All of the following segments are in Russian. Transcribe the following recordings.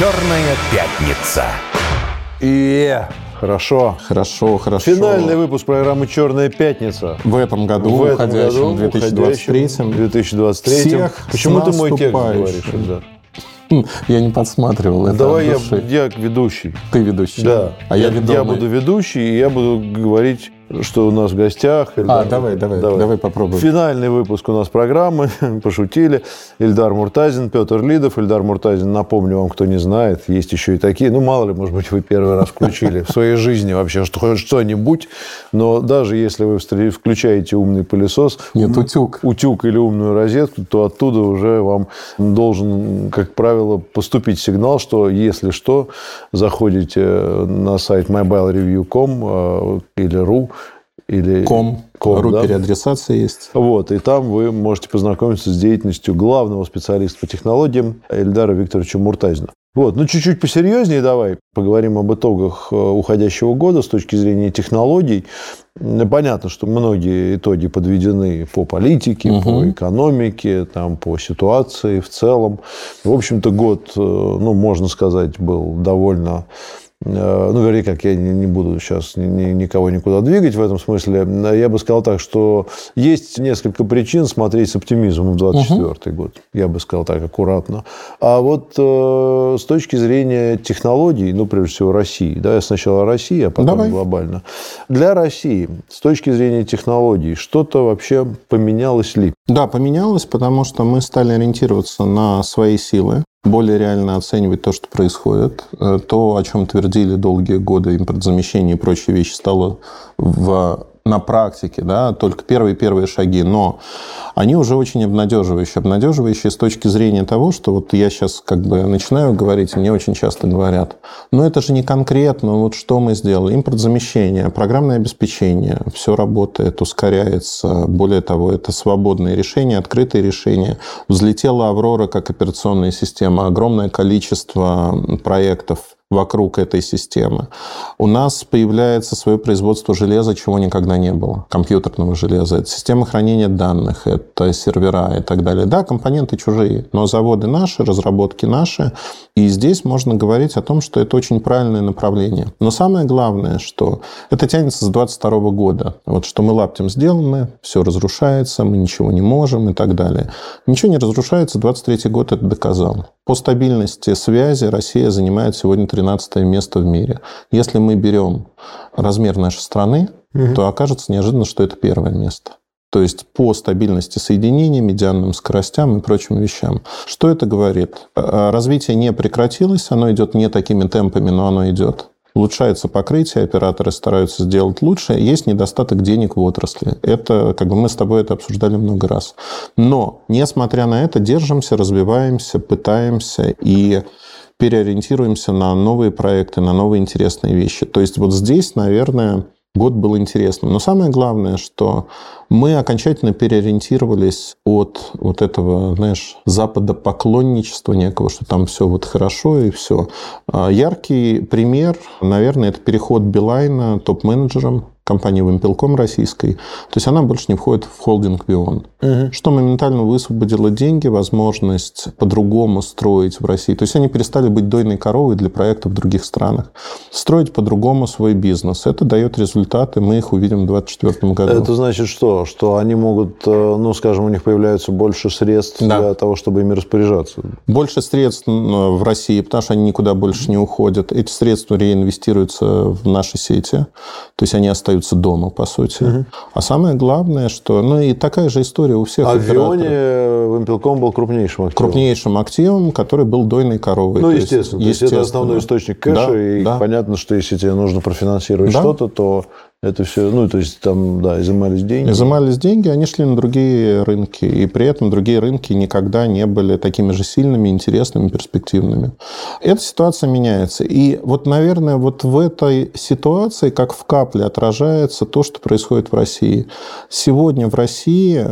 «Черная пятница». И хорошо. Хорошо, хорошо. Финальный выпуск программы «Черная пятница». В этом году, В этом уходящем, году, 2023 уходящем 2023 Всех Почему с ты мой текст говоришь? Эльдар? Хм, Я не подсматривал это Давай я, я ведущий. Ты ведущий. Да. А я, я, ведомый. буду ведущий, и я буду говорить, что у нас в гостях. А, Эльдар. давай, давай, давай попробуем. Финальный выпуск у нас программы. Пошутили. Эльдар Муртазин, Петр Лидов. Эльдар Муртазин, напомню вам, кто не знает, есть еще и такие. Ну, мало ли, может быть, вы первый раз включили в своей жизни вообще что-нибудь. Но даже если вы включаете умный пылесос, Нет, утюг. утюг или умную розетку, то оттуда уже вам должен, как правило, поступить сигнал, что если что, заходите на сайт mobilereview.com э, или ru, или Ком. Ком, Ру да. переадресация есть. Вот, и там вы можете познакомиться с деятельностью главного специалиста по технологиям Эльдара Викторовича Муртазина. Вот, ну чуть-чуть посерьезнее давай поговорим об итогах э, уходящего года с точки зрения технологий. Понятно, что многие итоги подведены по политике, по экономике, там, по ситуации в целом. В общем-то, год, э, ну, можно сказать, был довольно ну, вернее, как я не, буду сейчас ни- ни- никого никуда двигать в этом смысле, Э, я бы сказал так, что есть несколько причин смотреть с оптимизмом в 2024 год. Я бы сказал так аккуратно. А вот э, с точки зрения технологий, ну, прежде всего, России, да, я сначала Россия, а потом Давай. глобально. Для России, с точки зрения технологий, что-то вообще поменялось ли? Да, поменялось, потому что мы стали ориентироваться на свои силы, более реально оценивать то, что происходит. Э, То, о чем твердили долгие годы, импортозамещение и прочие вещи, стало в на практике, да, только первые-первые шаги, но они уже очень обнадеживающие. Обнадеживающие с точки зрения того, что вот я сейчас как бы начинаю говорить, мне очень часто говорят, ну это же не конкретно, вот что мы сделали. Импортзамещение, программное обеспечение, все работает, ускоряется. Более того, это свободные решения, открытые решения. Взлетела Аврора как операционная система, огромное количество проектов вокруг этой системы. У нас появляется свое производство железа, чего никогда не было. Компьютерного железа. Это система хранения данных, это сервера и так далее. Да, компоненты чужие, но заводы наши, разработки наши. И здесь можно говорить о том, что это очень правильное направление. Но самое главное, что это тянется с 22 года. Вот что мы лаптем сделаны, все разрушается, мы ничего не можем и так далее. Ничего не разрушается, 23 год это доказал. По стабильности связи Россия занимает сегодня 13 место в мире. Если мы берем размер нашей страны, то окажется неожиданно, что это первое место. То есть по стабильности соединений, медианным скоростям и прочим вещам. Что это говорит? Э, Развитие не прекратилось, оно идет не такими темпами, но оно идет. Улучшается покрытие, операторы стараются сделать лучше. Есть недостаток денег в отрасли. Это, как бы мы с тобой это обсуждали много раз. Но, несмотря на это, держимся, развиваемся, пытаемся и переориентируемся на новые проекты, на новые интересные вещи. То есть вот здесь, наверное, год был интересным. Но самое главное, что мы окончательно переориентировались от вот этого, знаешь, западопоклонничества некого, что там все вот хорошо и все. А Яркий пример, наверное, это переход Билайна топ-менеджером компании Вимпелком российской. То есть она больше не входит в холдинг Бион. Что моментально высвободило деньги, возможность по-другому строить в России. То есть они перестали быть дойной коровой для проектов в других странах. Строить по-другому свой бизнес. Это дает результаты, мы их увидим в 2024 году. Это значит что? Что они могут, э, ну, скажем, у них появляется больше средств Да. для того, чтобы ими распоряжаться. Больше средств в России, потому что они никуда больше не уходят. Эти средства реинвестируются в наши сети. То есть они остаются дома, по сути. А самое главное, что... Ну и такая же история у всех А в операторов. Вионе Вимпелком был крупнейшим активом. крупнейшим активом, который был дойной коровой. Ну, То есть, естественно. То есть это основной источник кэша, Да, и да. понятно, что если тебе нужно профинансировать Да. что-то, то это все, ну, то есть там, да, изымались деньги. Изымались деньги, они шли на другие рынки, и при этом другие рынки никогда не были такими же сильными, интересными, перспективными. Эта ситуация меняется. И вот, наверное, вот в этой ситуации, как в капле, отражается то, что происходит в России. Сегодня в России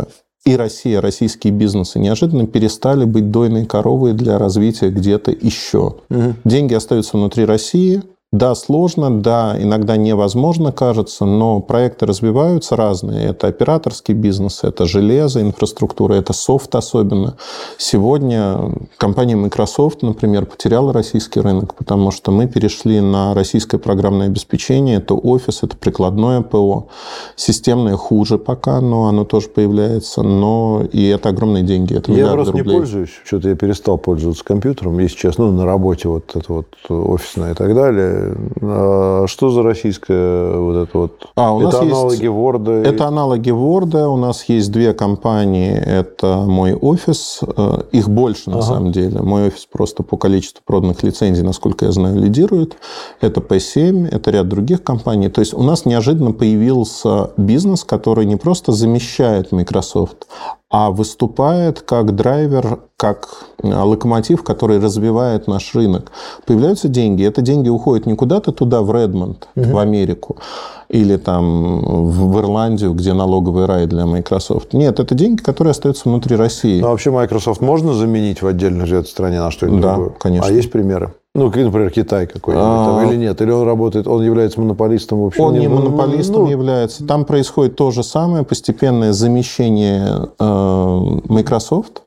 и Россия, российские бизнесы неожиданно перестали быть дойной коровой для развития где-то еще. Деньги остаются внутри России, Да, сложно, да, иногда невозможно, кажется, но проекты развиваются разные. Это операторский бизнес, это железо, инфраструктура, это софт особенно. Сегодня компания Microsoft, например, потеряла российский рынок, потому что мы перешли на российское программное обеспечение. Это офис, это прикладное ПО. Системное хуже пока, но оно тоже появляется. Но и это огромные деньги. Это я просто рублей. не пользуюсь. Что-то я перестал пользоваться компьютером, если честно. Ну, на работе вот это вот офисное и так далее а что за российская вот это вот? А, у это нас аналоги есть, Word? Это аналоги Word. У нас есть две компании. Это мой офис. Э, их больше, на ага. самом деле. Мой офис просто по количеству проданных лицензий, насколько я знаю, лидирует. Это P7, это ряд других компаний. То есть у нас неожиданно появился бизнес, который не просто замещает Microsoft, а выступает как драйвер, как э, локомотив, который развивает наш рынок. Появляются деньги. Это деньги уходят не куда-то туда, в Редмонд, угу. в Америку, или там в Ирландию, где налоговый рай для Microsoft. Нет, это деньги, которые остаются внутри России. Ну, а вообще Microsoft можно заменить в отдельно взятой стране на что-нибудь да, другое? конечно. А есть примеры? Ну, например, Китай какой-нибудь а... там, или нет? Или он работает, он является монополистом вообще? Он не монополистом ну... является. Там происходит то же самое, постепенное замещение э, Microsoft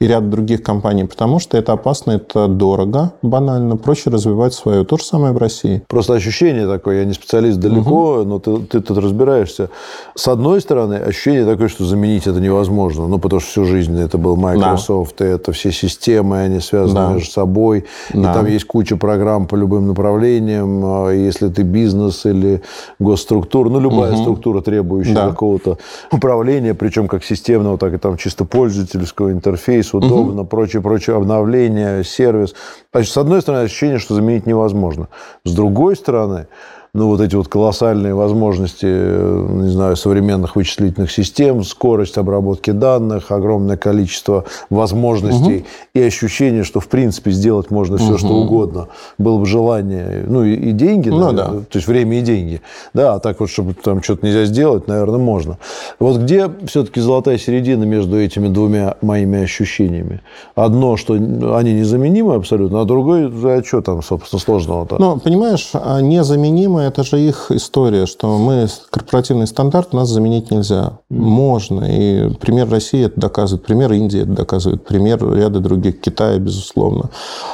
и ряд других компаний, потому что это опасно, это дорого, банально, проще развивать свое. То же самое в России. Просто ощущение такое, я не специалист далеко, угу. но ты, ты тут разбираешься. С одной стороны, ощущение такое, что заменить это невозможно, ну, потому что всю жизнь это был Microsoft, да. и это все системы, они связаны да. между собой, да. и там есть куча программ по любым направлениям, а если ты бизнес или госструктура, ну, любая угу. структура, требующая да. какого-то управления, причем как системного, так и там чисто пользовательского интерфейса, удобно, угу. прочее, прочее, обновление, сервис. Значит, с одной стороны, ощущение, что заменить невозможно. С другой стороны, ну, вот эти вот колоссальные возможности, не знаю, современных вычислительных систем, скорость обработки данных, огромное количество возможностей угу. и ощущение, что, в принципе, сделать можно все, угу. что угодно. Было бы желание, ну, и, и деньги, ну, наверное, да. то есть время и деньги. Да, а так вот, чтобы там что-то нельзя сделать, наверное, можно. Вот где все-таки золотая середина между этими двумя моими ощущениями? Одно, что они незаменимы абсолютно, а другое, а что там, собственно, сложного-то? Ну, понимаешь, а незаменимы это же их история, что мы корпоративный стандарт нас заменить нельзя. Можно. И пример России это доказывает, пример Индии это доказывает, пример ряда других, Китая, безусловно.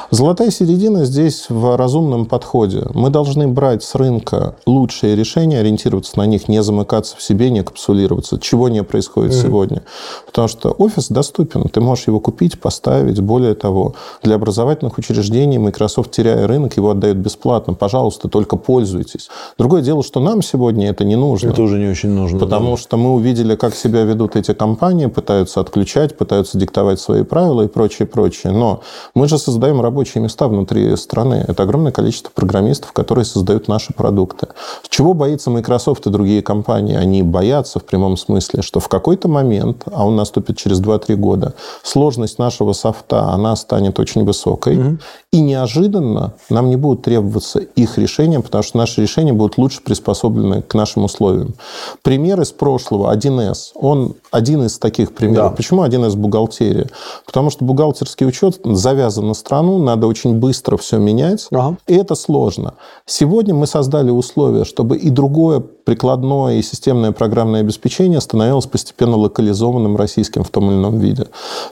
Золотая середина здесь в разумном подходе. Мы должны брать с рынка лучшие решения, ориентироваться на них, не замыкаться в себе, не капсулироваться, чего не происходит mm-hmm. сегодня. Потому что офис доступен, ты можешь его купить, поставить. Более того, для образовательных учреждений Microsoft, теряя рынок, его отдает бесплатно. Пожалуйста, только пользуйтесь. Другое дело, что нам сегодня это не нужно. Это уже не очень нужно. Потому да. что мы увидели, как себя ведут эти компании, пытаются отключать, пытаются диктовать свои правила и прочее, прочее. Но мы же создаем рабочие места внутри страны. Это огромное количество программистов, которые создают наши продукты. Чего боится Microsoft и другие компании? Они боятся в прямом смысле, что в какой-то момент, а он наступит через 2-3 года, сложность нашего софта, она станет очень высокой. Угу. И неожиданно нам не будут требоваться их решения, потому что наши решения решения будут лучше приспособлены к нашим условиям. Пример из прошлого, 1С, он один из таких примеров. Да. Почему 1С бухгалтерия? Потому что бухгалтерский учет завязан на страну, надо очень быстро все менять, ага. и это сложно. Сегодня мы создали условия, чтобы и другое прикладное и системное программное обеспечение становилось постепенно локализованным российским в том или ином виде.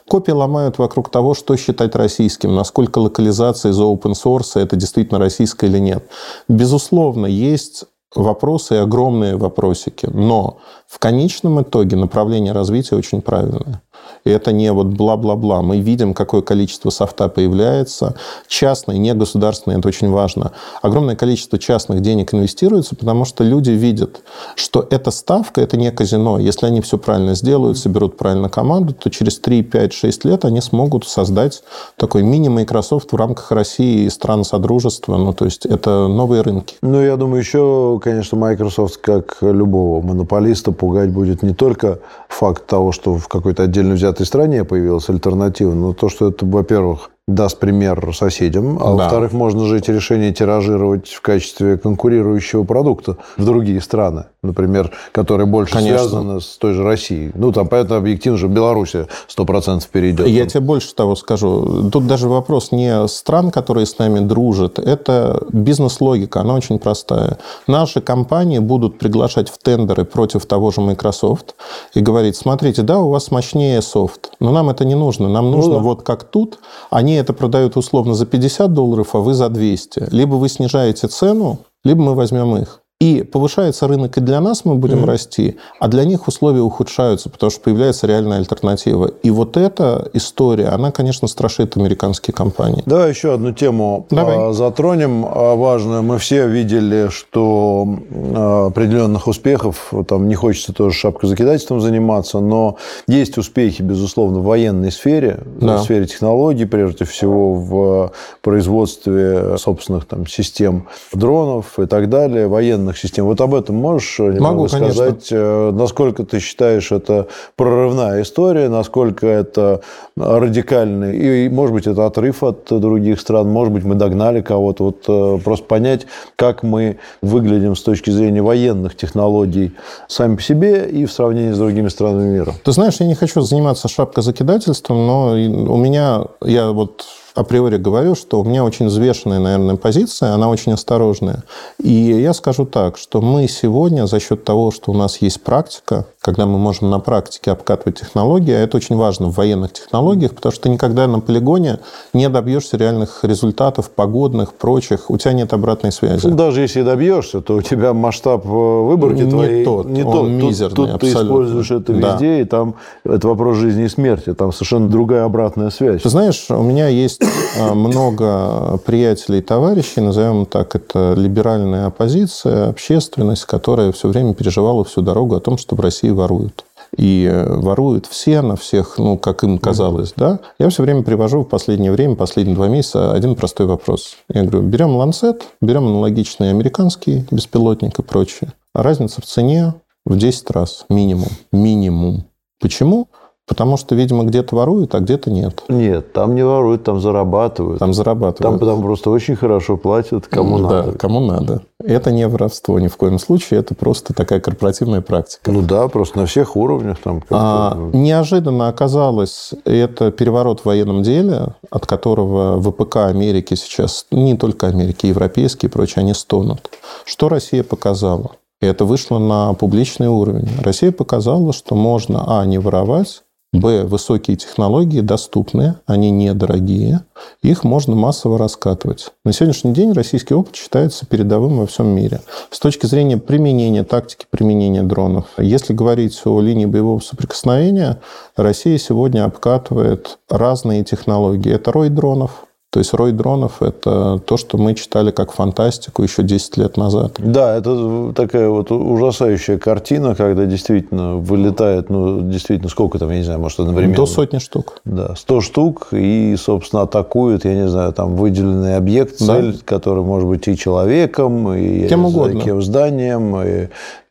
Копии ломают вокруг того, что считать российским, насколько локализация из open source это действительно российская или нет. Безусловно, есть вопросы и огромные вопросики, но в конечном итоге направление развития очень правильное. Это не вот бла-бла-бла. Мы видим, какое количество софта появляется. Частное, не государственное, это очень важно. Огромное количество частных денег инвестируется, потому что люди видят, что эта ставка, это не казино. Если они все правильно сделают, соберут правильно команду, то через 3, 5, 6 лет они смогут создать такой мини-Microsoft в рамках России и стран Содружества. Ну, то есть это новые рынки. Ну, я думаю, еще, конечно, Microsoft, как любого монополиста, пугать будет не только факт того, что в какой-то отдельно взятой стране появилась альтернатива, но то, что это, во-первых, даст пример соседям, а да. во-вторых, можно же эти решения тиражировать в качестве конкурирующего продукта в другие страны, например, которые больше Конечно. связаны с той же Россией. Ну, там, поэтому объективно же Беларусь 100% перейдет. Я тебе больше того скажу. Тут даже вопрос не стран, которые с нами дружат, это бизнес-логика, она очень простая. Наши компании будут приглашать в тендеры против того же Microsoft и говорить, смотрите, да, у вас мощнее софт, но нам это не нужно. Нам нужно ну, да. вот как тут. Они это продают условно за 50 долларов, а вы за 200. Либо вы снижаете цену, либо мы возьмем их. И повышается рынок и для нас мы будем mm-hmm. расти, а для них условия ухудшаются, потому что появляется реальная альтернатива. И вот эта история, она, конечно, страшит американские компании. Да, еще одну тему Давай. затронем а, важную. Мы все видели, что а, определенных успехов, там не хочется тоже шапкозакидательством заниматься, но есть успехи, безусловно, в военной сфере, да. в сфере технологий, прежде всего в производстве собственных там, систем дронов и так далее, военных военных систем. Вот об этом можешь Могу, сказать? Конечно. Э, насколько ты считаешь это прорывная история, насколько это радикальный, и, может быть, это отрыв от других стран, может быть, мы догнали кого-то. Вот э, просто понять, как мы выглядим с точки зрения военных технологий сами по себе и в сравнении с другими странами мира. Ты знаешь, я не хочу заниматься шапкозакидательством, но у меня, я вот априори говорю, что у меня очень взвешенная, наверное, позиция, она очень осторожная. И я скажу так, что мы сегодня за счет того, что у нас есть практика, когда мы можем на практике обкатывать технологии, а это очень важно в военных технологиях, потому что ты никогда на полигоне не добьешься реальных результатов, погодных, прочих, у тебя нет обратной связи. Ну, даже если добьешься, то у тебя масштаб э, выборки не твоей тот, не он тот. мизерный, Тут, тут ты используешь это везде, да. и там это вопрос жизни и смерти, там совершенно другая обратная связь. Ты знаешь, у меня есть э, много приятелей и товарищей, назовем так, это либеральная оппозиция, общественность, которая все время переживала всю дорогу о том, что в России воруют и э, воруют все на всех, ну, как им казалось, да, я все время привожу в последнее время, последние два месяца, один простой вопрос. Я говорю, берем Ланцет, берем аналогичный американский беспилотник и прочее. Разница в цене в 10 раз минимум. Минимум. Почему? Потому что, видимо, где-то воруют, а где-то нет. Нет, там не воруют, там зарабатывают. Там зарабатывают. Там, там просто очень хорошо платят, кому да, надо. кому надо. Это не воровство ни в коем случае, это просто такая корпоративная практика. Ну да, просто на всех уровнях. Там а, неожиданно оказалось, это переворот в военном деле, от которого ВПК Америки сейчас, не только Америки, европейские и прочие, они стонут. Что Россия показала? И это вышло на публичный уровень. Россия показала, что можно, а, не воровать, Б. Высокие технологии доступны, они недорогие, их можно массово раскатывать. На сегодняшний день российский опыт считается передовым во всем мире. С точки зрения применения, тактики применения дронов, если говорить о линии боевого соприкосновения, Россия сегодня обкатывает разные технологии. Это рой дронов, то есть рой дронов – это то, что мы читали как фантастику еще 10 лет назад. Да, это такая вот ужасающая картина, когда действительно вылетает, ну, действительно, сколько там, я не знаю, может, одновременно... До сотни штук. Да, 100 штук, и, собственно, атакуют, я не знаю, там, выделенный объект, цель, да. который может быть и человеком, и кем угодно. Кем зданием, и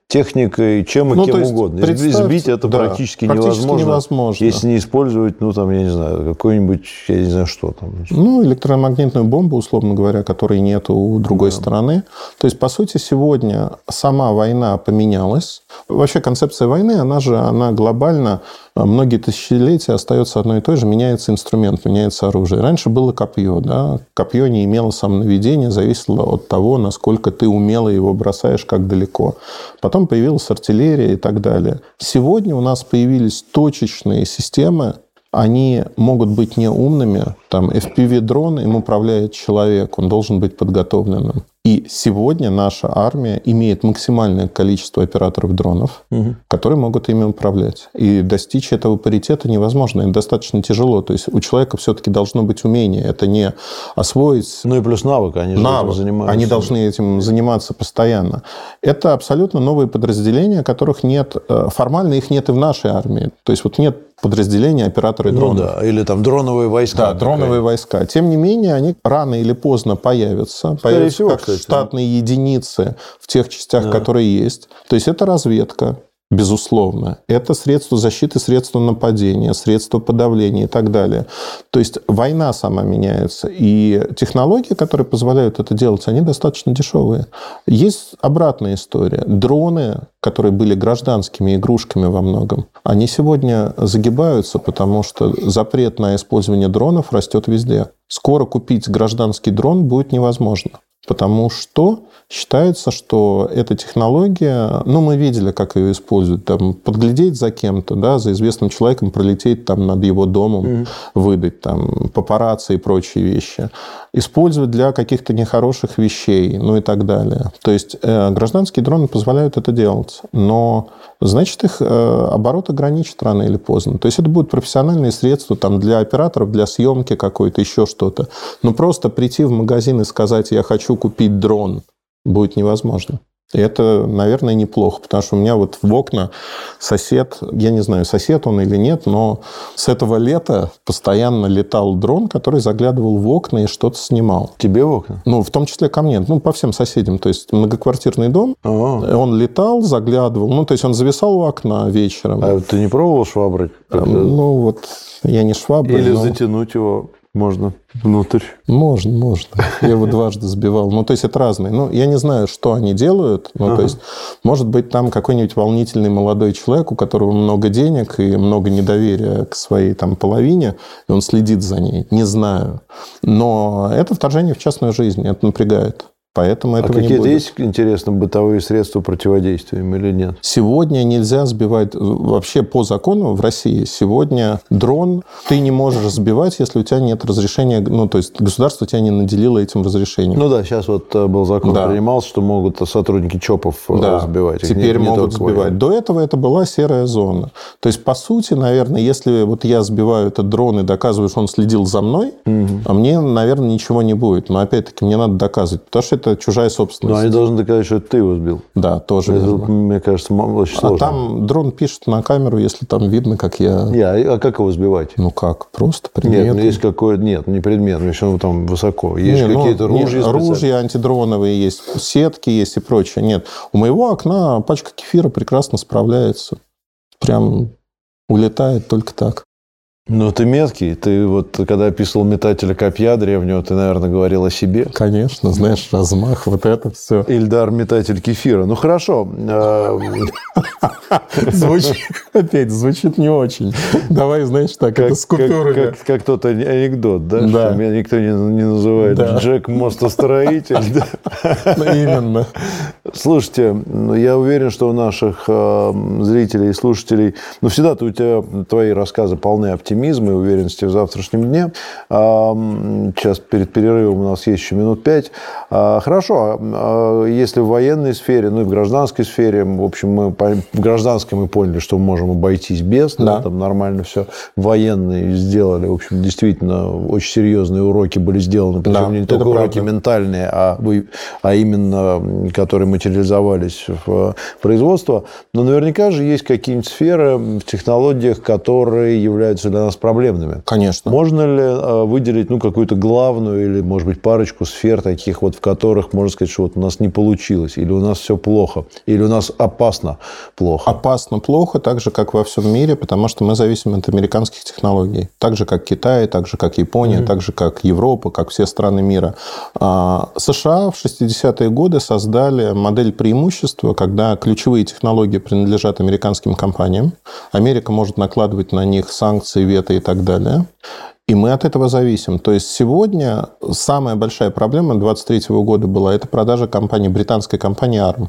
техникой, чем и ну, кем угодно. Сбить это да, практически, практически невозможно, невозможно, если не использовать, ну, там, я не знаю, какой-нибудь, я не знаю, что там. Ну, электромагнитную бомбу, условно говоря, которой нет у другой да. стороны. То есть, по сути, сегодня сама война поменялась. Вообще концепция войны, она же, она глобально многие тысячелетия остается одно и то же, меняется инструмент, меняется оружие. Раньше было копье, да, копье не имело самонаведения, зависело от того, насколько ты умело его бросаешь, как далеко. Потом появилась артиллерия и так далее. Сегодня у нас появились точечные системы, они могут быть неумными. Там FPV-дрон, им управляет человек, он должен быть подготовленным. И сегодня наша армия имеет максимальное количество операторов дронов, угу. которые могут ими управлять. И достичь этого паритета невозможно, это достаточно тяжело. То есть у человека все-таки должно быть умение. Это не освоить... Ну и плюс навык, они же навык. этим занимаются. Они должны этим заниматься постоянно. Это абсолютно новые подразделения, которых нет... Э, формально их нет и в нашей армии. То есть вот нет подразделения операторы ну дронов. Ну да, или там дроновые войска. Да, дроновые войска. Тем не менее, они рано или поздно появятся. Скорее появятся всего, как кстати. Штатные единицы в тех частях, да. которые есть. То есть это разведка. безусловно. Это средство защиты, средство нападения, средство подавления и так далее. То есть война сама меняется. И технологии, которые позволяют это делать, они достаточно дешевые. Есть обратная история. Дроны, которые были гражданскими игрушками во многом, они сегодня загибаются, потому что запрет на использование дронов растет везде. Скоро купить гражданский дрон будет невозможно. Потому что считается, что эта технология, ну, мы видели, как ее используют, там, подглядеть за кем-то, да, за известным человеком, пролететь там над его домом, mm-hmm. выдать там папарацци и прочие вещи, использовать для каких-то нехороших вещей, ну и так далее. То есть э, гражданские дроны позволяют это делать, но значит их э, оборот ограничит рано или поздно. То есть это будут профессиональные средства там для операторов, для съемки какой-то, еще что-то. Но просто прийти в магазин и сказать, я хочу купить дрон, будет невозможно. И это, наверное, неплохо, потому что у меня вот в окна сосед, я не знаю, сосед он или нет, но с этого лета постоянно летал дрон, который заглядывал в окна и что-то снимал. Тебе в окна? Ну, в том числе ко мне, ну, по всем соседям. То есть многоквартирный дом, А-а-а. он летал, заглядывал, ну, то есть он зависал у окна вечером. А ты не пробовал швабры? Ну, вот я не швабры. Или но... затянуть его можно внутрь. Можно, можно. Я его дважды сбивал. Ну, то есть, это разные. Ну, я не знаю, что они делают. Ну, ага. то есть, может быть, там какой-нибудь волнительный молодой человек, у которого много денег и много недоверия к своей там половине, и он следит за ней. Не знаю. Но это вторжение в частную жизнь. Это напрягает. Поэтому а этого а какие-то есть, интересно, бытовые средства противодействия им или нет? Сегодня нельзя сбивать, вообще по закону в России, сегодня дрон ты не можешь сбивать, если у тебя нет разрешения, ну, то есть государство тебя не наделило этим разрешением. Ну да, сейчас вот э, был закон да. принимался, что могут сотрудники ЧОПов э, да. сбивать. Их Теперь не, могут не сбивать. Военные. До этого это была серая зона. То есть, по сути, наверное, если вот я сбиваю этот дрон и доказываю, что он следил за мной, угу. а мне, наверное, ничего не будет. Но опять-таки мне надо доказывать, потому что это чужая собственность. Но они должны доказать, что это ты его сбил. Да, тоже это, верно. мне кажется, очень сложно. А там дрон пишет на камеру, если там видно, как я... Не, а, а как его сбивать? Ну как? Просто предмет. Нет, ну есть какой Нет, не предмет, если он там высоко. Есть не, ну, какие-то ну, ружья Ружья антидроновые есть, сетки есть и прочее. Нет, у моего окна пачка кефира прекрасно справляется. Прям улетает только так. Ну, ты меткий. Ты вот, когда описывал метателя копья древнего, ты, наверное, говорил о себе. Конечно, знаешь, размах, вот это все. Ильдар, метатель кефира. Ну, хорошо. А, звучит, опять, звучит не очень. Давай, знаешь, так, это с купюрами. Как тот анекдот, да? Что меня никто не называет Джек Мостостроитель. Ну, именно. Слушайте, ну, я уверен, что у наших а, зрителей и слушателей, ну, всегда-то у тебя твои рассказы полны оптимизма и уверенности в завтрашнем дне. Сейчас перед перерывом у нас есть еще минут пять. А, хорошо, а, если в военной сфере, ну и в гражданской сфере, в общем, мы в гражданской мы поняли, что мы можем обойтись без, да. Да, там нормально все. Военные сделали, в общем, действительно очень серьезные уроки были сделаны, причем да, не только уроки ментальные, а, а именно которые материализовались в производство. Но наверняка же есть какие-нибудь сферы в технологиях, которые являются для нас проблемными. Конечно. Можно ли э, выделить ну, какую-то главную или, может быть, парочку сфер таких, вот, в которых можно сказать, что вот у нас не получилось, или у нас все плохо, или у нас опасно плохо? Опасно плохо, так же, как во всем мире, потому что мы зависим от американских технологий. Так же, как Китай, так же, как Япония, mm-hmm. так же, как Европа, как все страны мира. А, США в 60-е годы создали модель преимущества, когда ключевые технологии принадлежат американским компаниям. Америка может накладывать на них санкции, вето и так далее. И мы от этого зависим. То есть сегодня самая большая проблема 2023 года была это продажа компании, британской компании ARM.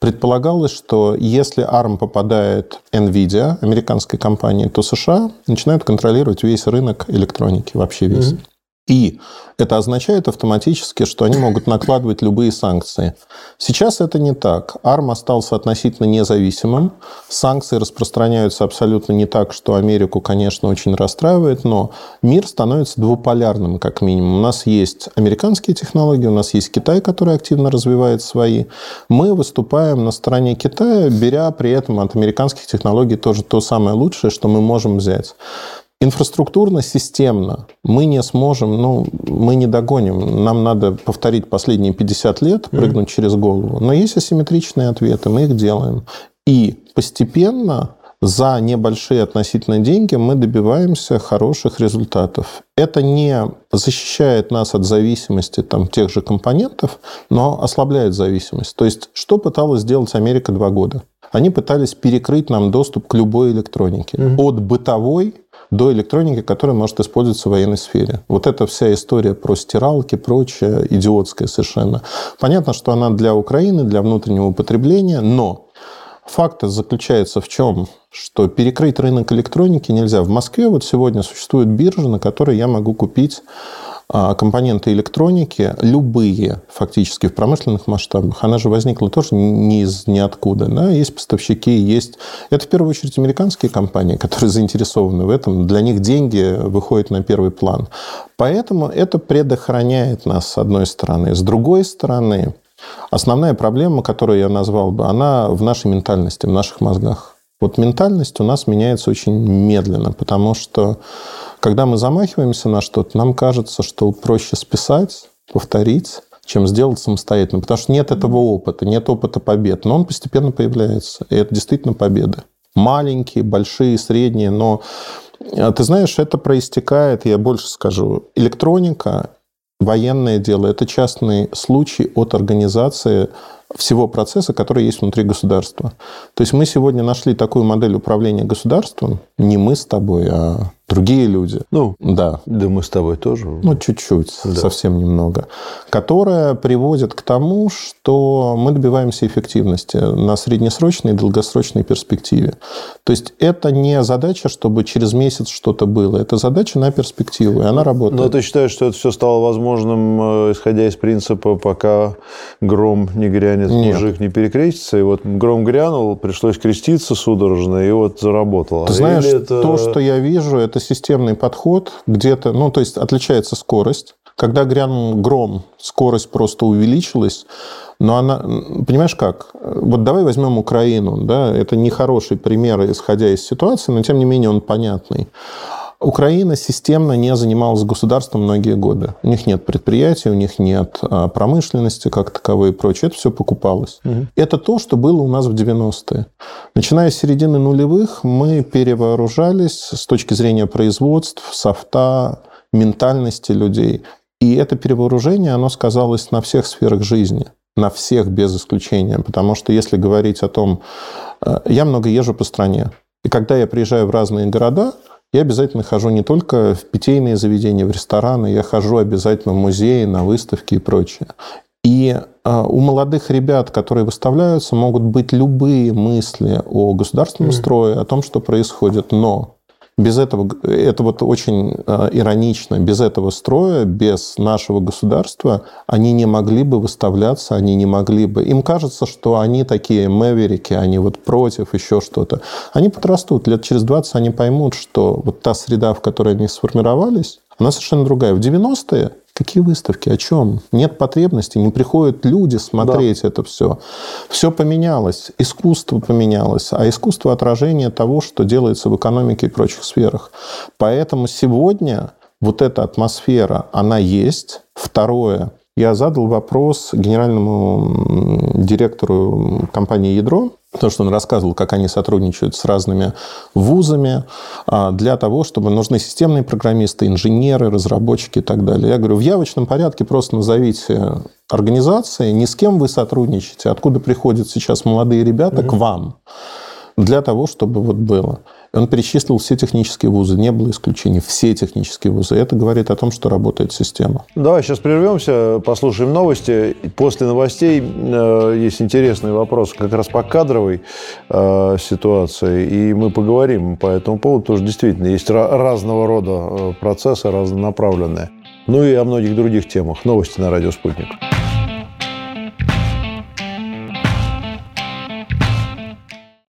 Предполагалось, что если ARM попадает NVIDIA, американской компании, то США начинают контролировать весь рынок электроники, вообще весь. Mm-hmm. И это означает автоматически, что они могут накладывать любые санкции. Сейчас это не так. ARM остался относительно независимым. Санкции распространяются абсолютно не так, что Америку, конечно, очень расстраивает, но мир становится двуполярным, как минимум. У нас есть американские технологии, у нас есть Китай, который активно развивает свои. Мы выступаем на стороне Китая, беря при этом от американских технологий тоже то самое лучшее, что мы можем взять. Инфраструктурно, системно мы не сможем, ну, мы не догоним. Нам надо повторить последние 50 лет, прыгнуть mm-hmm. через голову. Но есть асимметричные ответы, мы их делаем. И постепенно за небольшие относительно деньги мы добиваемся хороших результатов. Это не защищает нас от зависимости там, тех же компонентов, но ослабляет зависимость. То есть, что пыталась сделать Америка два года? Они пытались перекрыть нам доступ к любой электронике. Mm-hmm. От бытовой до электроники, которая может использоваться в военной сфере. Вот эта вся история про стиралки, прочее, идиотская совершенно. Понятно, что она для Украины, для внутреннего употребления, но Факт заключается в чем? Что перекрыть рынок электроники нельзя. В Москве вот сегодня существует биржа, на которой я могу купить компоненты электроники, любые фактически в промышленных масштабах. Она же возникла тоже не из ниоткуда. Да? Есть поставщики, есть... Это в первую очередь американские компании, которые заинтересованы в этом. Для них деньги выходят на первый план. Поэтому это предохраняет нас, с одной стороны. С другой стороны, Основная проблема, которую я назвал бы, она в нашей ментальности, в наших мозгах. Вот ментальность у нас меняется очень медленно, потому что когда мы замахиваемся на что-то, нам кажется, что проще списать, повторить, чем сделать самостоятельно, потому что нет этого опыта, нет опыта побед, но он постепенно появляется, и это действительно победы. Маленькие, большие, средние, но а, ты знаешь, это проистекает, я больше скажу, электроника военное дело – это частный случай от организации всего процесса, который есть внутри государства. То есть мы сегодня нашли такую модель управления государством, не мы с тобой, а другие люди. Ну, да. Да мы с тобой тоже. Ну, чуть-чуть, да. совсем немного. Которая приводит к тому, что мы добиваемся эффективности на среднесрочной и долгосрочной перспективе. То есть это не задача, чтобы через месяц что-то было. Это задача на перспективу, и она работает. Но ты считаешь, что это все стало возможным, э, исходя из принципа, пока гром не грянет, Нет. мужик не перекрестится, и вот гром грянул, пришлось креститься судорожно, и вот заработало. Ты знаешь, это... то, что я вижу, это системный подход, где-то, ну, то есть отличается скорость. Когда грянул гром, скорость просто увеличилась, но она, понимаешь как? Вот давай возьмем Украину, да, это не хороший пример, исходя из ситуации, но тем не менее он понятный. Украина системно не занималась государством многие годы. У них нет предприятий, у них нет а, промышленности как таковой и прочее. Это все покупалось. Угу. Это то, что было у нас в 90-е. Начиная с середины нулевых мы перевооружались с точки зрения производств, софта, ментальности людей. И это перевооружение, оно сказалось на всех сферах жизни на всех без исключения. Потому что если говорить о том... Э, я много езжу по стране. И когда я приезжаю в разные города, я обязательно хожу не только в питейные заведения, в рестораны, я хожу обязательно в музеи, на выставки и прочее. И а, у молодых ребят, которые выставляются, могут быть любые мысли о государственном строе, о том, что происходит, но без этого, это вот очень э, иронично, без этого строя, без нашего государства, они не могли бы выставляться, они не могли бы... Им кажется, что они такие мэверики, они вот против, еще что-то. Они подрастут, лет через 20 они поймут, что вот та среда, в которой они сформировались, она совершенно другая. В 90-е Какие выставки? О чем? Нет потребности, не приходят люди смотреть да. это все. Все поменялось, искусство поменялось, а искусство отражение того, что делается в экономике и прочих сферах. Поэтому сегодня вот эта атмосфера, она есть. Второе, я задал вопрос генеральному директору компании «Ядро», то, что он рассказывал, как они сотрудничают с разными вузами а, для того, чтобы нужны системные программисты, инженеры, разработчики и так далее. Я говорю, в явочном порядке просто назовите организации, ни с кем вы сотрудничаете, откуда приходят сейчас молодые ребята mm-hmm. к вам для того, чтобы вот было. Он перечислил все технические вузы, не было исключений, все технические вузы. Это говорит о том, что работает система. Давай сейчас прервемся, послушаем новости. После новостей э, есть интересный вопрос как раз по кадровой э, ситуации, и мы поговорим по этому поводу. Тоже действительно есть разного рода э, процессы, разнонаправленные. Ну и о многих других темах. Новости на радио «Спутник».